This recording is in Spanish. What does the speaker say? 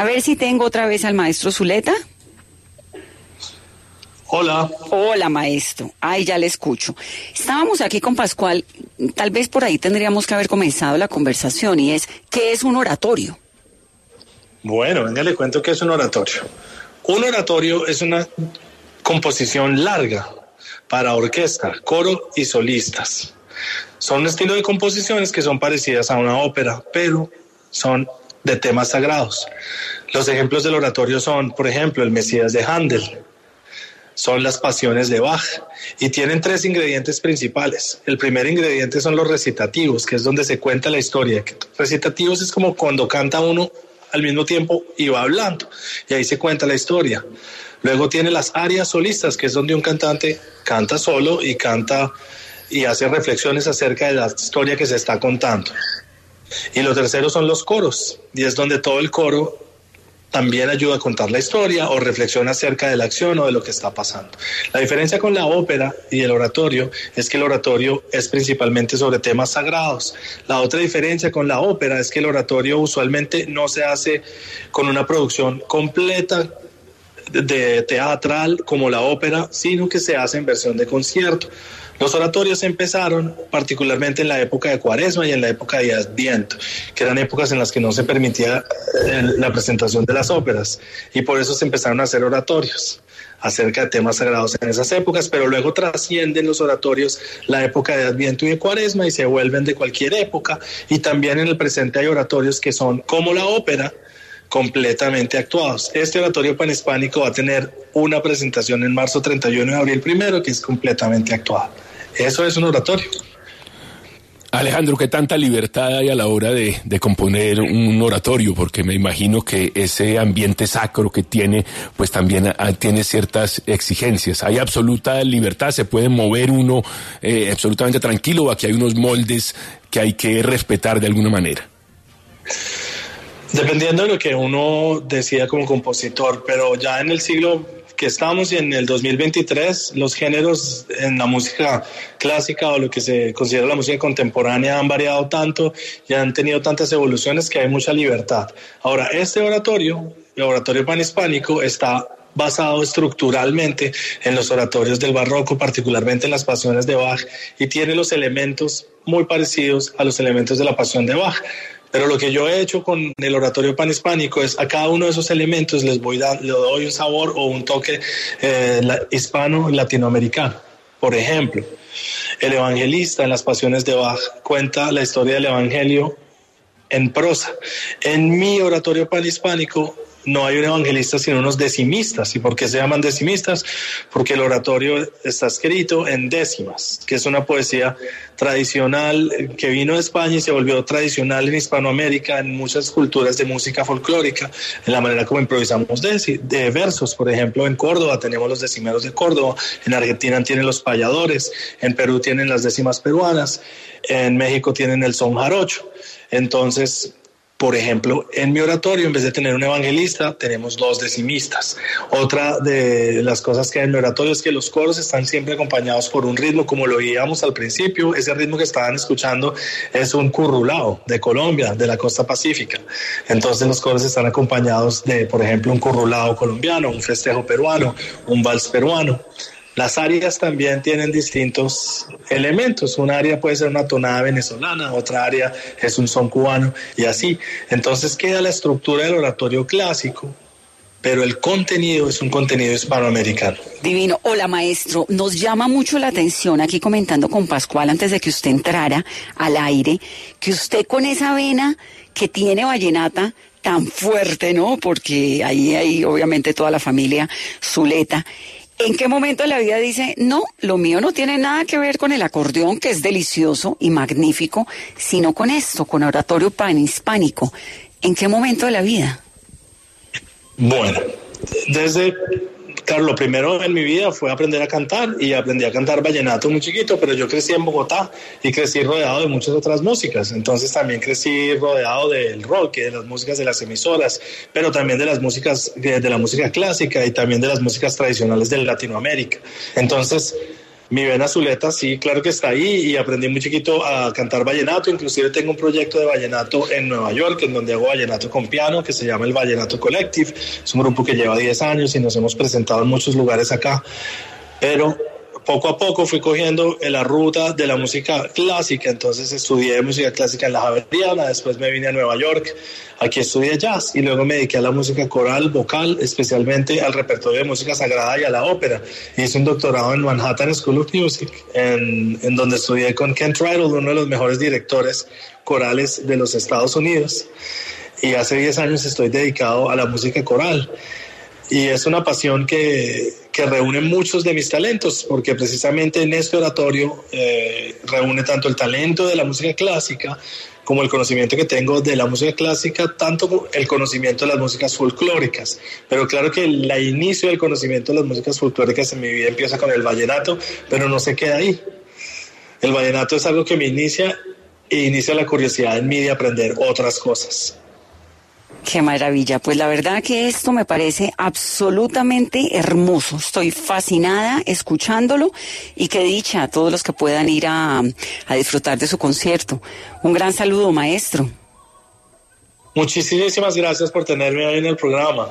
A ver si tengo otra vez al maestro Zuleta. Hola. Hola, maestro. Ay, ya le escucho. Estábamos aquí con Pascual. Tal vez por ahí tendríamos que haber comenzado la conversación y es, ¿qué es un oratorio? Bueno, venga, le cuento qué es un oratorio. Un oratorio es una composición larga para orquesta, coro y solistas. Son un estilo de composiciones que son parecidas a una ópera, pero son de temas sagrados. Los ejemplos del oratorio son, por ejemplo, el Mesías de Handel, son las pasiones de Bach y tienen tres ingredientes principales. El primer ingrediente son los recitativos, que es donde se cuenta la historia. Recitativos es como cuando canta uno al mismo tiempo y va hablando y ahí se cuenta la historia. Luego tiene las arias solistas, que es donde un cantante canta solo y canta y hace reflexiones acerca de la historia que se está contando. Y lo tercero son los coros, y es donde todo el coro también ayuda a contar la historia o reflexiona acerca de la acción o de lo que está pasando. La diferencia con la ópera y el oratorio es que el oratorio es principalmente sobre temas sagrados. La otra diferencia con la ópera es que el oratorio usualmente no se hace con una producción completa de teatral como la ópera, sino que se hace en versión de concierto. Los oratorios empezaron particularmente en la época de Cuaresma y en la época de Adviento, que eran épocas en las que no se permitía eh, la presentación de las óperas y por eso se empezaron a hacer oratorios acerca de temas sagrados en esas épocas, pero luego trascienden los oratorios la época de Adviento y de Cuaresma y se vuelven de cualquier época y también en el presente hay oratorios que son como la ópera, completamente actuados. Este oratorio panhispánico va a tener una presentación en marzo 31 de abril primero que es completamente actuado. Eso es un oratorio. Alejandro, ¿qué tanta libertad hay a la hora de, componer un oratorio? Porque me imagino que ese ambiente sacro que tiene, pues también tiene ciertas exigencias. ¿Hay absoluta libertad? ¿Se puede mover uno eh, absolutamente tranquilo o aquí hay unos moldes que hay que respetar de alguna manera? Dependiendo de lo que uno decida como compositor, pero ya en el siglo que estamos y en el 2023 los géneros en la música clásica o lo que se considera la música contemporánea han variado tanto y han tenido tantas evoluciones que hay mucha libertad. Ahora, este oratorio, el oratorio panhispánico, está basado estructuralmente en los oratorios del barroco, particularmente en las pasiones de Bach, y tiene los elementos muy parecidos a los elementos de la pasión de Bach. Pero lo que yo he hecho con el oratorio panhispánico es a cada uno de esos elementos les voy dar, le doy un sabor o un toque eh, hispano latinoamericano. Por ejemplo, el evangelista en las pasiones de Bach cuenta la historia del evangelio en prosa. En mi oratorio panhispánico no hay un evangelista sino unos decimistas. ¿Y por qué se llaman decimistas? Porque el oratorio está escrito en décimas, que es una poesía tradicional que vino de España y se volvió tradicional en Hispanoamérica, en muchas culturas de música folclórica, en la manera como improvisamos de, de versos. Por ejemplo, en Córdoba tenemos los decimeros de Córdoba, en Argentina tienen los payadores, en Perú tienen las décimas peruanas, en México tienen el son jarocho. Entonces, por ejemplo, en mi oratorio, en vez de tener un evangelista, tenemos dos decimistas. Otra de las cosas que hay en mi oratorio es que los coros están siempre acompañados por un ritmo, como lo veíamos al principio. Ese ritmo que estaban escuchando es un currulao de Colombia, de la costa pacífica. Entonces los coros están acompañados de, por ejemplo, un currulao colombiano, un festejo peruano, un vals peruano. Las áreas también tienen distintos elementos. Un área puede ser una tonada venezolana, otra área es un son cubano y así. Entonces queda la estructura del oratorio clásico, pero el contenido es un contenido hispanoamericano. Divino. Hola, maestro. Nos llama mucho la atención aquí comentando con Pascual antes de que usted entrara al aire, que usted con esa vena que tiene vallenata tan fuerte, ¿no? Porque ahí hay obviamente toda la familia Zuleta ¿En qué momento de la vida dice, no, lo mío no tiene nada que ver con el acordeón, que es delicioso y magnífico, sino con esto, con oratorio panhispánico? ¿En qué momento de la vida? Bueno, desde Claro, lo primero en mi vida fue aprender a cantar y aprendí a cantar vallenato muy chiquito, pero yo crecí en Bogotá y crecí rodeado de muchas otras músicas. Entonces también crecí rodeado del rock de las músicas de las emisoras, pero también de las músicas, de, de la música clásica y también de las músicas tradicionales de Latinoamérica. Entonces, mi vena azuleta sí, claro que está ahí y aprendí muy chiquito a cantar vallenato, inclusive tengo un proyecto de vallenato en Nueva York en donde hago vallenato con piano que se llama el Vallenato Collective, es un grupo que lleva 10 años y nos hemos presentado en muchos lugares acá, pero poco a poco fui cogiendo la ruta de la música clásica, entonces estudié música clásica en la Javeriana, después me vine a Nueva York, aquí estudié jazz y luego me dediqué a la música coral, vocal, especialmente al repertorio de música sagrada y a la ópera. Hice un doctorado en Manhattan School of Music, en, donde estudié con Kent Riddle, uno de los mejores directores corales de los Estados Unidos. Y hace 10 años estoy dedicado a la música coral y es una pasión que, que, reúne muchos de mis talentos, porque precisamente en este oratorio eh, reúne tanto el talento de la música clásica como el conocimiento que tengo de la música clásica, tanto el conocimiento de las músicas folclóricas. Pero claro que el inicio del conocimiento de las músicas folclóricas en mi vida empieza con el vallenato, pero no se queda ahí. El vallenato es algo que me inicia e inicia la curiosidad en mí de aprender otras cosas. Qué maravilla. Pues la verdad que esto me parece absolutamente hermoso. Estoy fascinada escuchándolo y qué dicha a todos los que puedan ir a, a disfrutar de su concierto. Un gran saludo, maestro. Muchísimas gracias por tenerme hoy en el programa.